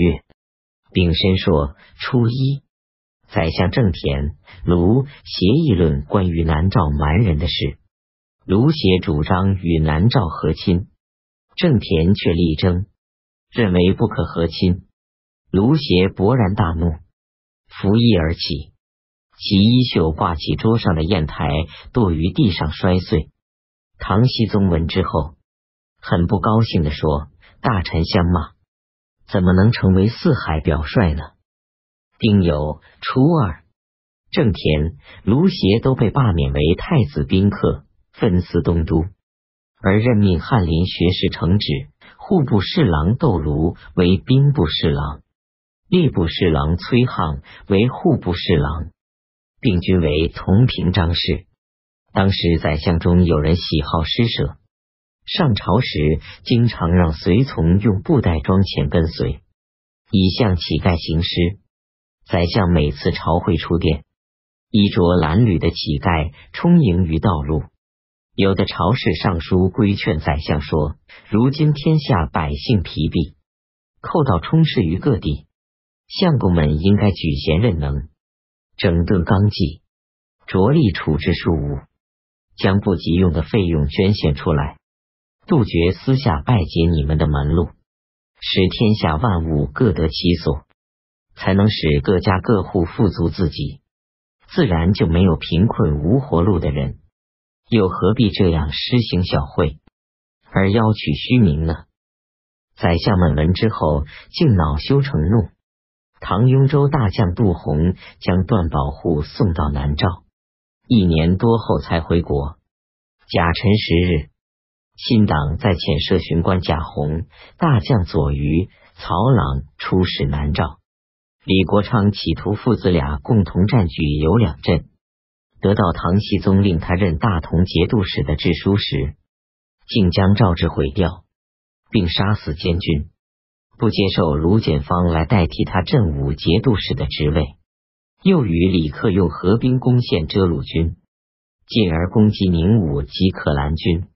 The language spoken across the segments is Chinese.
月丙申朔初一，宰相郑田、卢协议论关于南诏蛮人的事。卢协主张与南诏和亲，郑田却力争，认为不可和亲。卢协勃然大怒，拂衣而起，其衣袖挂起桌上的砚台，堕于地上摔碎。唐僖宗闻之后，很不高兴的说：“大臣相骂，怎么能成为四海表率呢？”丁酉初二，郑田、卢协都被罢免为太子宾客。分司东都，而任命翰林学士承旨、户部侍郎窦卢为兵部侍郎，吏部侍郎崔沆为户部侍郎，并均为同平章事。当时宰相中有人喜好施舍，上朝时经常让随从用布袋装钱跟随，以向乞丐行施。宰相每次朝会出殿，衣着褴褛的乞丐充盈于道路。有的朝士上书规劝宰相说：“如今天下百姓疲弊，寇盗充斥于各地，相公们应该举贤任能，整顿纲纪，着力处置庶务，将不急用的费用捐献出来，杜绝私下拜结你们的门路，使天下万物各得其所，才能使各家各户富足自己，自然就没有贫困无活路的人。”又何必这样施行小惠，而邀取虚名呢？宰相们闻之后，竟恼羞成怒。唐雍州大将杜洪将段保户送到南诏，一年多后才回国。甲辰十日，新党在遣设巡官贾洪、大将左瑜、曹朗出使南诏。李国昌企图父子俩共同占据有两镇。得到唐僖宗令他任大同节度使的制书时，竟将诏旨毁掉，并杀死监军，不接受卢简方来代替他镇武节度使的职位。又与李克用合兵攻陷遮鲁军，进而攻击宁武及可兰军。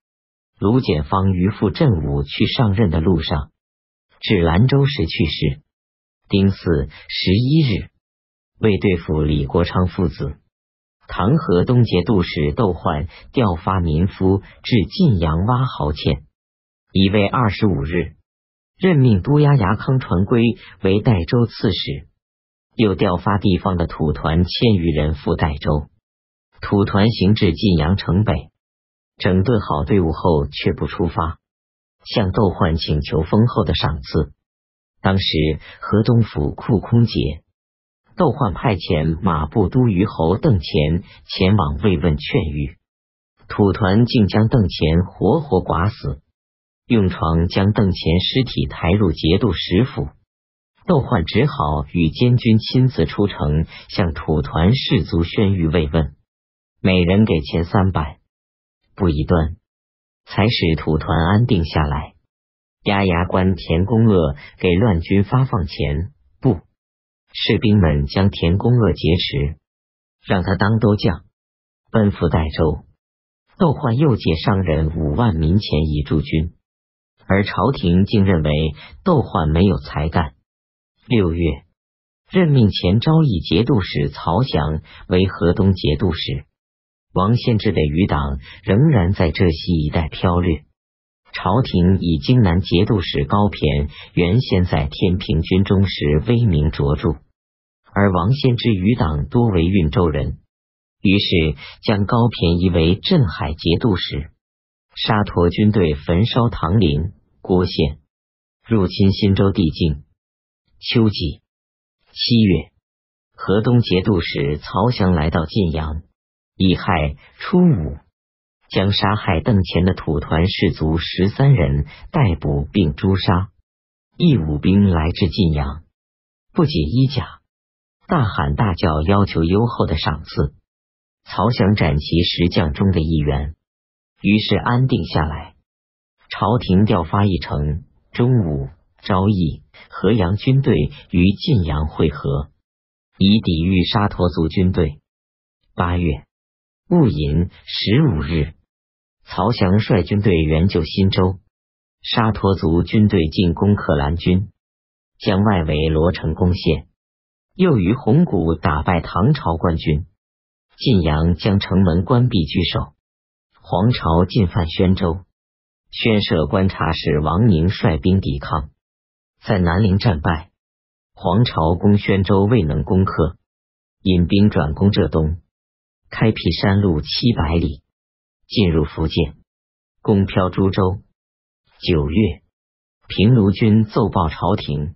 卢简方于赴镇武去上任的路上，至兰州时去世。丁巳十一日，为对付李国昌父子。唐河东节度使窦焕调发民夫至晋阳挖壕堑，已为二十五日，任命都押牙康传圭为代州刺史，又调发地方的土团千余人赴代州。土团行至晋阳城北，整顿好队伍后，却不出发，向窦焕请求丰厚的赏赐。当时河东府库空竭。窦焕派遣马步都虞侯邓虔前往慰问劝谕，土团竟将邓虔活活剐死，用床将邓虔尸体抬入节度使府。窦焕只好与监军亲自出城，向土团士卒宣谕慰问，每人给钱三百。不一段，才使土团安定下来。押牙关田公鄂给乱军发放钱。不士兵们将田公鄂劫持，让他当都将，奔赴代州。窦焕又借商人五万民钱以驻军，而朝廷竟认为窦焕没有才干。六月，任命前昭义节度使曹翔为河东节度使。王献之的余党仍然在浙西一带飘掠。朝廷以荆南节度使高骈原先在天平军中时威名卓著。而王献之余党多为运州人，于是将高骈移为镇海节度使。沙陀军队焚烧唐陵、郭县，入侵新州地境。秋季七月，河东节度使曹翔来到晋阳，乙亥初五，将杀害邓虔的土团士卒十三人逮捕并诛杀。义武兵来至晋阳，不解衣甲。大喊大叫，要求优厚的赏赐。曹翔斩其十将中的一员，于是安定下来。朝廷调发一城、中武、昭义、河阳军队于晋阳会合，以抵御沙陀族军队。八月戊寅十五日，曹翔率军队援救新州。沙陀族军队进攻可兰军，将外围罗城攻陷，又于红谷打败唐朝官军。晋阳将城门关闭据守，黄巢进犯宣州，宣舍观察使王宁率兵抵抗，在南陵战败。黄巢攻宣州未能攻克，引兵转攻浙东，开辟山路七百里，进入福建，攻飘株洲。九月，平卢军奏报朝廷。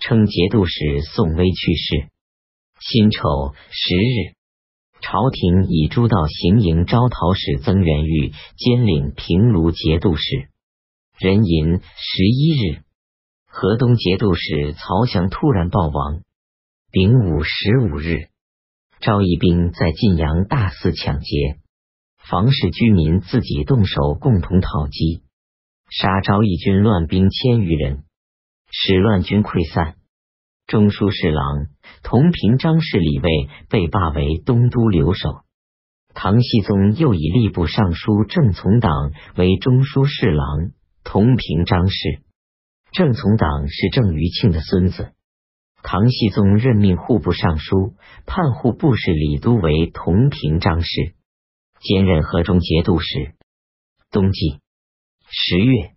称节度使宋威去世。辛丑十日，朝廷以诸道行营招讨使曾元玉兼领平卢节度使。壬寅十一日，河东节度使曹翔突然暴亡。丙午十五日，赵义兵在晋阳大肆抢劫，房氏居民自己动手共同讨击，杀昭义军乱兵千余人。使乱军溃散，中书侍郎同平章事李卫被罢为东都留守。唐僖宗又以吏部尚书郑从党为中书侍郎、同平章事。郑从党是郑余庆的孙子。唐僖宗任命户部尚书、判户部事李都为同平章事，兼任河中节度使。冬季十月。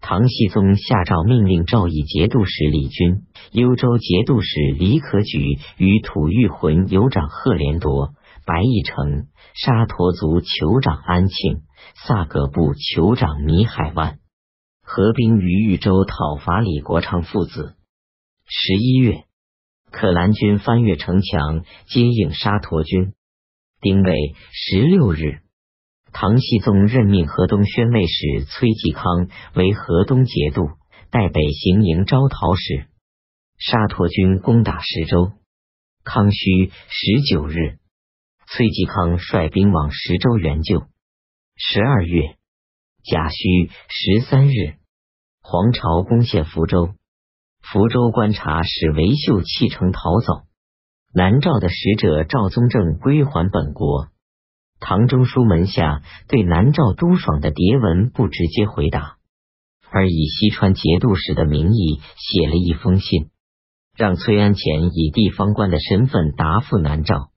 唐僖宗下诏命令赵义节度使李军、幽州节度使李可举与吐谷浑酋长贺连铎、白义成、沙陀族酋长安庆、萨格部酋长米海万合兵于豫州讨伐李国昌父子。十一月，可兰军翻越城墙，接应沙陀军。丁未十六日。唐僖宗任命河东宣慰使崔继康为河东节度，代北行营招讨使。沙陀军攻打石州，康熙十九日，崔继康率兵往石州援救。十二月甲戌十三日，黄巢攻陷福州，福州观察使韦秀弃城逃走。南诏的使者赵宗正归还本国。唐中书门下对南诏朱爽的牒文不直接回答，而以西川节度使的名义写了一封信，让崔安潜以地方官的身份答复南诏。